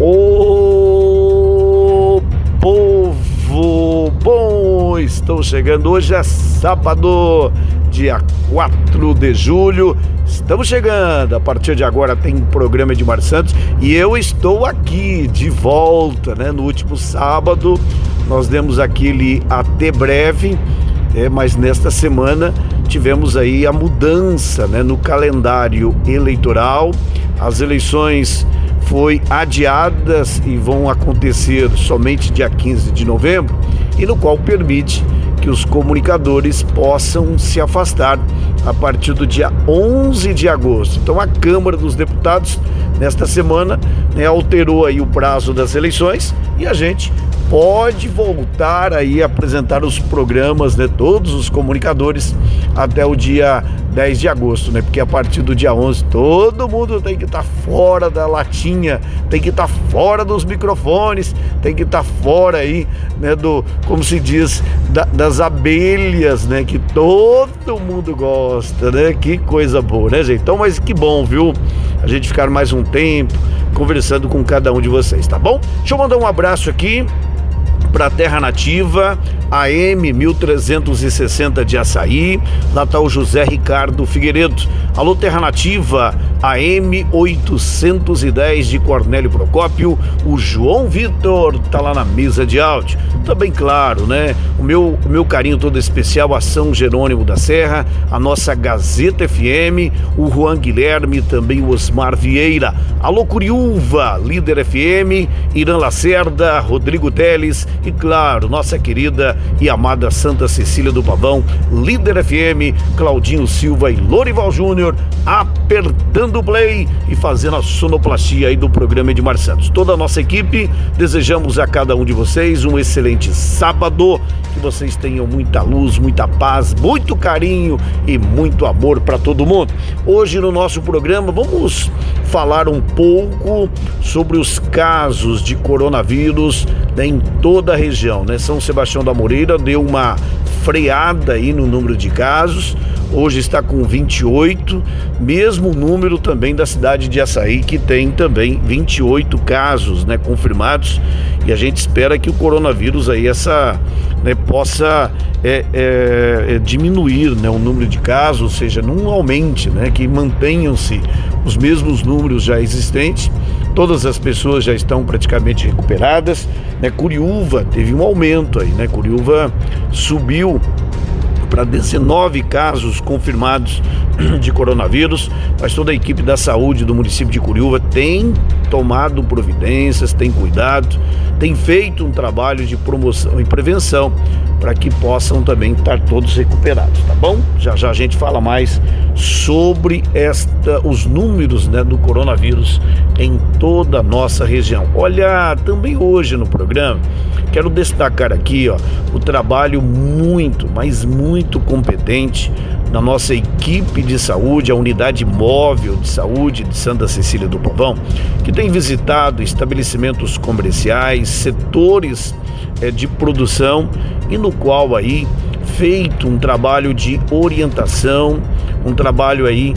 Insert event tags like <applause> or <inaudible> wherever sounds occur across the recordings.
O povo bom, estou chegando hoje é sábado, dia 4 de julho. Estamos chegando. A partir de agora tem programa de Mar Santos e eu estou aqui de volta, né? No último sábado nós demos aquele até breve, é, mas nesta semana tivemos aí a mudança, né, no calendário eleitoral. As eleições foi adiadas e vão acontecer somente dia 15 de novembro, e no qual permite que os comunicadores possam se afastar a partir do dia 11 de agosto. Então a Câmara dos Deputados nesta semana né, alterou aí o prazo das eleições e a gente pode voltar aí a apresentar os programas, né, todos os comunicadores até o dia 10 de agosto, né? Porque a partir do dia 11 todo mundo tem que estar tá fora da latinha, tem que estar tá fora dos microfones, tem que estar tá fora aí, né, do, como se diz, da, das abelhas, né, que todo mundo gosta, né? Que coisa boa, né, gente? Então, mas que bom, viu? A gente ficar mais um tempo conversando com cada um de vocês, tá bom? Deixa eu mandar um abraço aqui para a Terra Nativa, AM 1360 de Açaí. Lá está o José Ricardo Figueiredo. Alô, Terra Nativa, AM 810 de Cornélio Procópio. O João Vitor tá lá na mesa de áudio. Também, claro, né? O meu, o meu carinho todo especial a São Jerônimo da Serra, a nossa Gazeta FM, o Juan Guilherme, também o Osmar Vieira. Alô, Curiúva, Líder FM, Irã Lacerda, Rodrigo Teles e, claro, nossa querida e amada Santa Cecília do Pavão, Líder FM, Claudinho Silva e Lorival Júnior, apertando o play e fazendo a sonoplastia aí do programa Edmar Santos. Toda a nossa equipe, desejamos a cada um de vocês um excelente sábado, que vocês tenham muita luz, muita paz, muito carinho e muito amor para todo mundo. Hoje no nosso programa vamos falar um pouco sobre os casos de coronavírus né, em toda a região. Né? São Sebastião da Moreira deu uma freada aí no número de casos. Hoje está com 28, mesmo número também da cidade de Açaí, que tem também 28 casos né, confirmados. E a gente espera que o coronavírus aí, essa né, possa é, é, é, diminuir né, o número de casos, ou seja, não aumente, né, que mantenham-se os mesmos números já existentes. Todas as pessoas já estão praticamente recuperadas. Né? Curiúva teve um aumento aí, né? Curiúva subiu para 19 casos confirmados <clears throat> de coronavírus, mas toda a equipe da saúde do município de Curiúva tem tomado providências, tem cuidado, tem feito um trabalho de promoção e prevenção para que possam também estar todos recuperados, tá bom? Já já a gente fala mais sobre esta os números né, do coronavírus em toda a nossa região. Olha, também hoje no programa quero destacar aqui ó, o trabalho muito, mas muito competente da nossa equipe de saúde, a unidade móvel de saúde de Santa Cecília do Povão, que tem visitado estabelecimentos comerciais, setores de produção e no qual aí feito um trabalho de orientação, um trabalho aí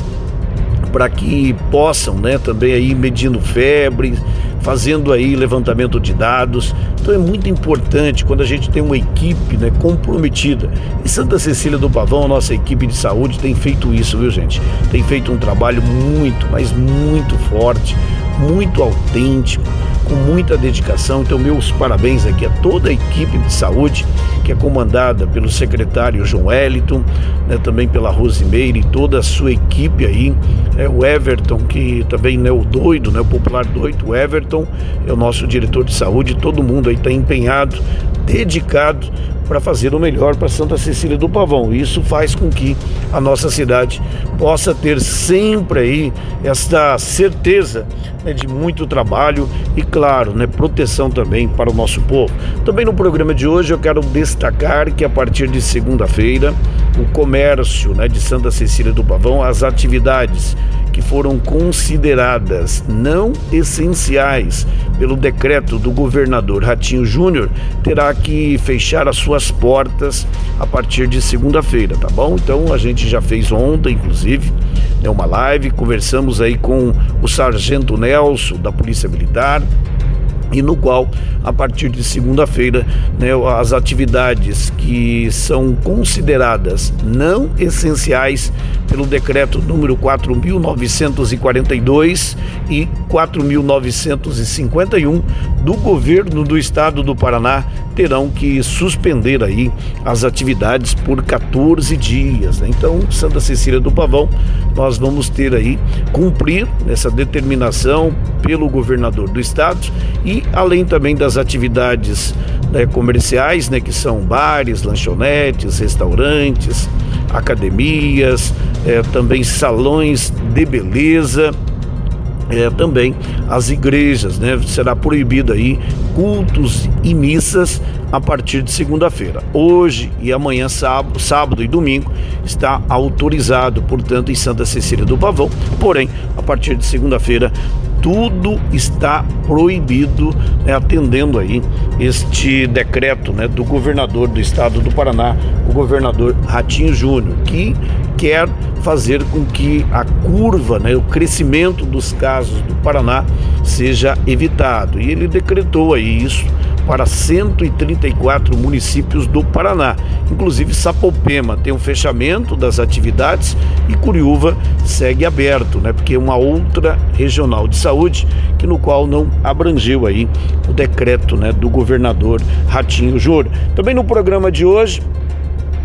para que possam, né, também aí medindo febre, fazendo aí levantamento de dados. Então é muito importante quando a gente tem uma equipe né, comprometida. E Santa Cecília do Pavão, a nossa equipe de saúde, tem feito isso, viu gente? Tem feito um trabalho muito, mas muito forte, muito autêntico com muita dedicação. Então, meus parabéns aqui a toda a equipe de saúde, que é comandada pelo secretário João Wellington, né, também pela Rosimeire e toda a sua equipe aí. É o Everton, que também é né, o doido, né, o popular doido, o Everton é o nosso diretor de saúde, todo mundo aí está empenhado, dedicado para fazer o melhor para Santa Cecília do Pavão. Isso faz com que a nossa cidade possa ter sempre aí esta certeza né, de muito trabalho e, claro, né, proteção também para o nosso povo. Também no programa de hoje eu quero destacar que a partir de segunda-feira o comércio né, de Santa Cecília do Pavão, as atividades que foram consideradas não essenciais pelo decreto do governador Ratinho Júnior, terá que fechar as suas portas a partir de segunda-feira, tá bom? Então a gente já fez ontem, inclusive, né, uma live, conversamos aí com o sargento Nelson da Polícia Militar, e no qual, a partir de segunda-feira, né, as atividades que são consideradas não essenciais pelo decreto número 4.942 e 4.951 do governo do estado do Paraná terão que suspender aí as atividades por 14 dias. Né? Então, Santa Cecília do Pavão, nós vamos ter aí cumprir essa determinação pelo governador do estado e além também das atividades né, comerciais, né, que são bares, lanchonetes, restaurantes, academias, é, também salões de beleza. É, também as igrejas, né? Será proibido aí cultos e missas a partir de segunda-feira. Hoje e amanhã, sábado, sábado e domingo, está autorizado, portanto, em Santa Cecília do Pavão. Porém, a partir de segunda-feira, tudo está proibido, né, atendendo aí este decreto né, do governador do estado do Paraná, o governador Ratinho Júnior, que quer fazer com que a curva, né, o crescimento dos casos do Paraná seja evitado. E ele decretou aí isso para 134 municípios do Paraná. Inclusive Sapopema tem um fechamento das atividades e Curiúva segue aberto, né? Porque é uma outra regional de saúde que no qual não abrangeu aí o decreto, né, do governador Ratinho Júnior. Também no programa de hoje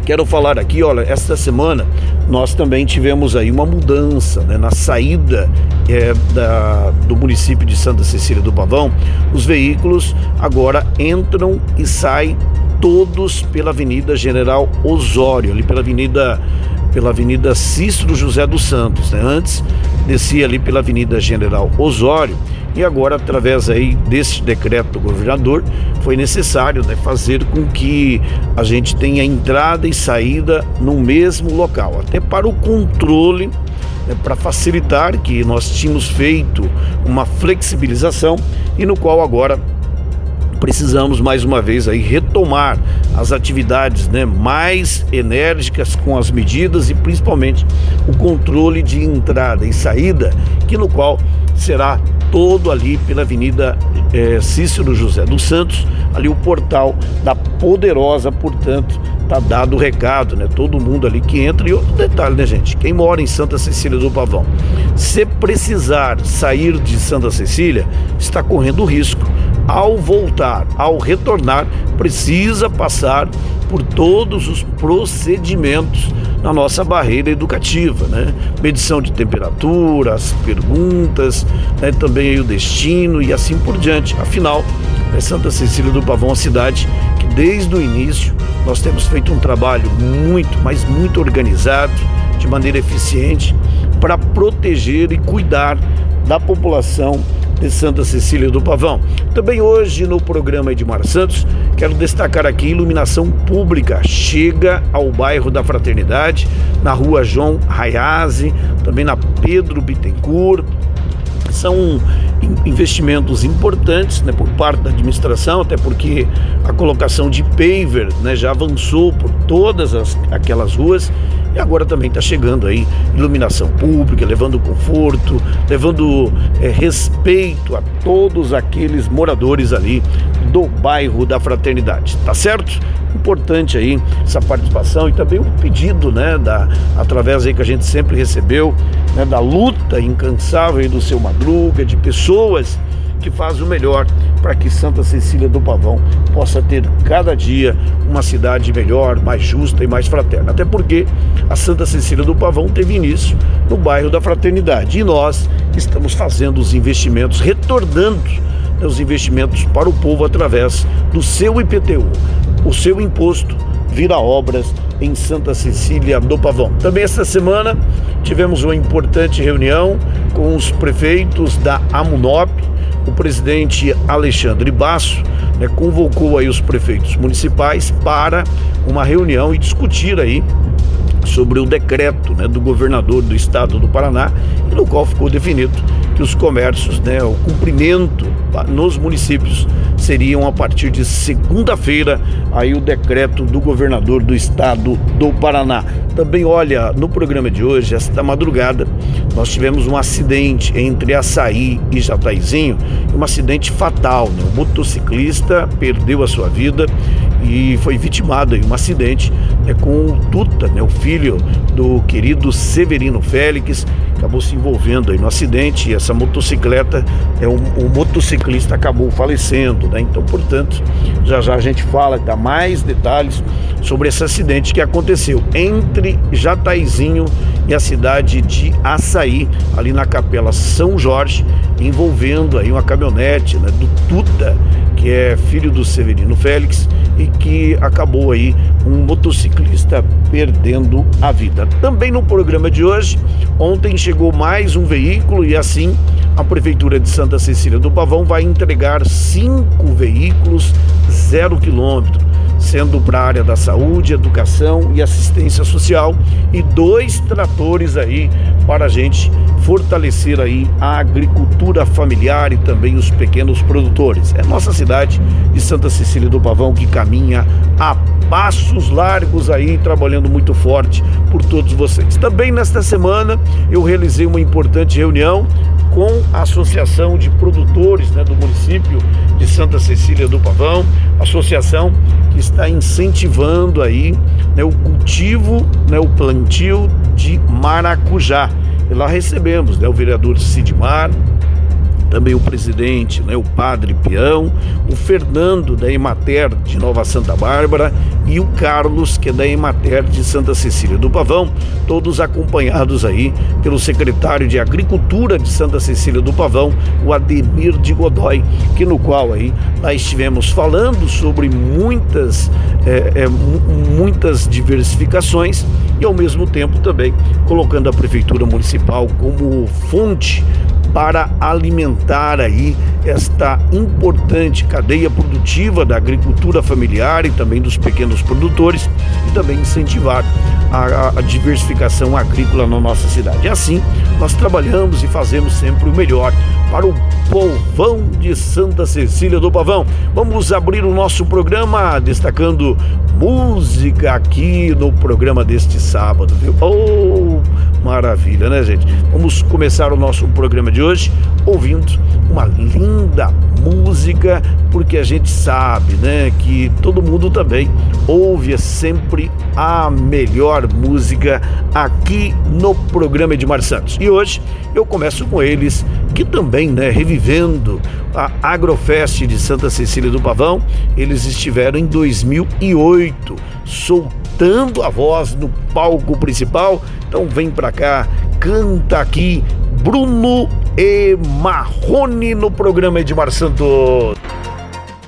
Quero falar aqui, olha, esta semana nós também tivemos aí uma mudança né, na saída é, da, do município de Santa Cecília do Pavão. Os veículos agora entram e saem todos pela Avenida General Osório, ali pela Avenida pela Avenida Cícero José dos Santos. Né? Antes descia ali pela Avenida General Osório e agora, através aí desse decreto do governador, foi necessário né, fazer com que a gente tenha entrada e saída no mesmo local, até para o controle né, para facilitar que nós tínhamos feito uma flexibilização e no qual agora precisamos mais uma vez aí retomar as atividades né, mais enérgicas com as medidas e principalmente o controle de entrada e saída, que no qual será todo ali pela Avenida é, Cícero José dos Santos, ali o portal da Poderosa, portanto, tá dado o recado, né? Todo mundo ali que entra. E outro detalhe, né, gente? Quem mora em Santa Cecília do Pavão, se precisar sair de Santa Cecília, está correndo risco. Ao voltar, ao retornar, precisa passar por todos os procedimentos na nossa barreira educativa, né? Medição de temperatura, as perguntas, né? também o destino e assim por diante. Afinal, é Santa Cecília do Pavão, uma cidade que desde o início nós temos feito um trabalho muito, mas muito organizado, de maneira eficiente, para proteger e cuidar da população de Santa Cecília do Pavão. Também hoje no programa Edmar Santos, quero destacar aqui iluminação pública. Chega ao bairro da Fraternidade, na rua João Raiazzi, também na Pedro Bittencourt. São investimentos importantes né, por parte da administração, até porque a colocação de paver né, já avançou por todas as, aquelas ruas e agora também está chegando aí iluminação pública, levando conforto, levando é, respeito a todos aqueles moradores ali do bairro da Fraternidade, tá certo? Importante aí essa participação e também o pedido, né, da, através aí que a gente sempre recebeu, né, da luta incansável do seu Madruga, de pessoas que faz o melhor para que Santa Cecília do Pavão possa ter cada dia uma cidade melhor, mais justa e mais fraterna. Até porque a Santa Cecília do Pavão teve início no bairro da Fraternidade e nós estamos fazendo os investimentos, retornando os investimentos para o povo através do seu IPTU, o seu imposto vira obras em Santa Cecília do Pavão. Também esta semana tivemos uma importante reunião com os prefeitos da Amunop, o presidente Alexandre Basso né, convocou aí os prefeitos municipais para uma reunião e discutir aí sobre o decreto né, do governador do estado do Paraná, no qual ficou definido que os comércios, né, o cumprimento nos municípios seriam a partir de segunda-feira aí o decreto do governador do estado do Paraná. Também olha, no programa de hoje, esta madrugada, nós tivemos um acidente entre Açaí e Jataizinho, um acidente fatal, né? O motociclista perdeu a sua vida e foi vitimado em um acidente né, com o Tuta, né, o filho do querido Severino Félix, acabou se envolvendo aí no acidente e essa motocicleta, é um, o motociclista acabou falecendo, né? Então, portanto, já já a gente fala, dá mais detalhes sobre esse acidente que aconteceu entre Jataizinho e a cidade de Açaí, ali na Capela São Jorge, envolvendo aí uma caminhonete né, do Tuta, que é filho do Severino Félix e que acabou aí um motociclista perdendo a vida. Também no programa de hoje, ontem chegou mais um veículo e assim a Prefeitura de Santa Cecília do Pavão vai entregar cinco veículos zero quilômetro sendo para a área da saúde, educação e assistência social e dois tratores aí para a gente fortalecer aí a agricultura familiar e também os pequenos produtores. É nossa cidade de Santa Cecília do Pavão que caminha a passos largos aí, trabalhando muito forte por todos vocês. Também nesta semana eu realizei uma importante reunião com a Associação de Produtores né, do município de Santa Cecília do Pavão, associação que está incentivando aí né, o cultivo, né, o plantio de maracujá. E lá recebemos né, o vereador Sidmar, também o presidente, né, o padre Peão, o Fernando da Emater de Nova Santa Bárbara e o Carlos, que é da Emater de Santa Cecília do Pavão, todos acompanhados aí pelo secretário de Agricultura de Santa Cecília do Pavão, o Ademir de Godoy, que no qual aí nós estivemos falando sobre muitas, é, é, muitas diversificações e ao mesmo tempo também colocando a Prefeitura Municipal como fonte para alimentar aí esta importante cadeia produtiva da agricultura familiar e também dos pequenos produtores e também incentivar a, a diversificação agrícola na nossa cidade. E assim, nós trabalhamos e fazemos sempre o melhor para o povão de Santa Cecília do Pavão. Vamos abrir o nosso programa destacando música aqui no programa deste sábado, viu? Oh, maravilha, né, gente? Vamos começar o nosso programa de hoje ouvindo uma linda música, porque a gente sabe, né, que todo mundo também ouve sempre a melhor música aqui no programa Edmar Santos. E hoje eu começo com eles, que também, né, revivendo a Agrofest de Santa Cecília do Pavão, eles estiveram em 2008, soltando a voz no palco principal. Então vem pra cá, canta aqui Bruno e Marrone no programa Edmar Santos.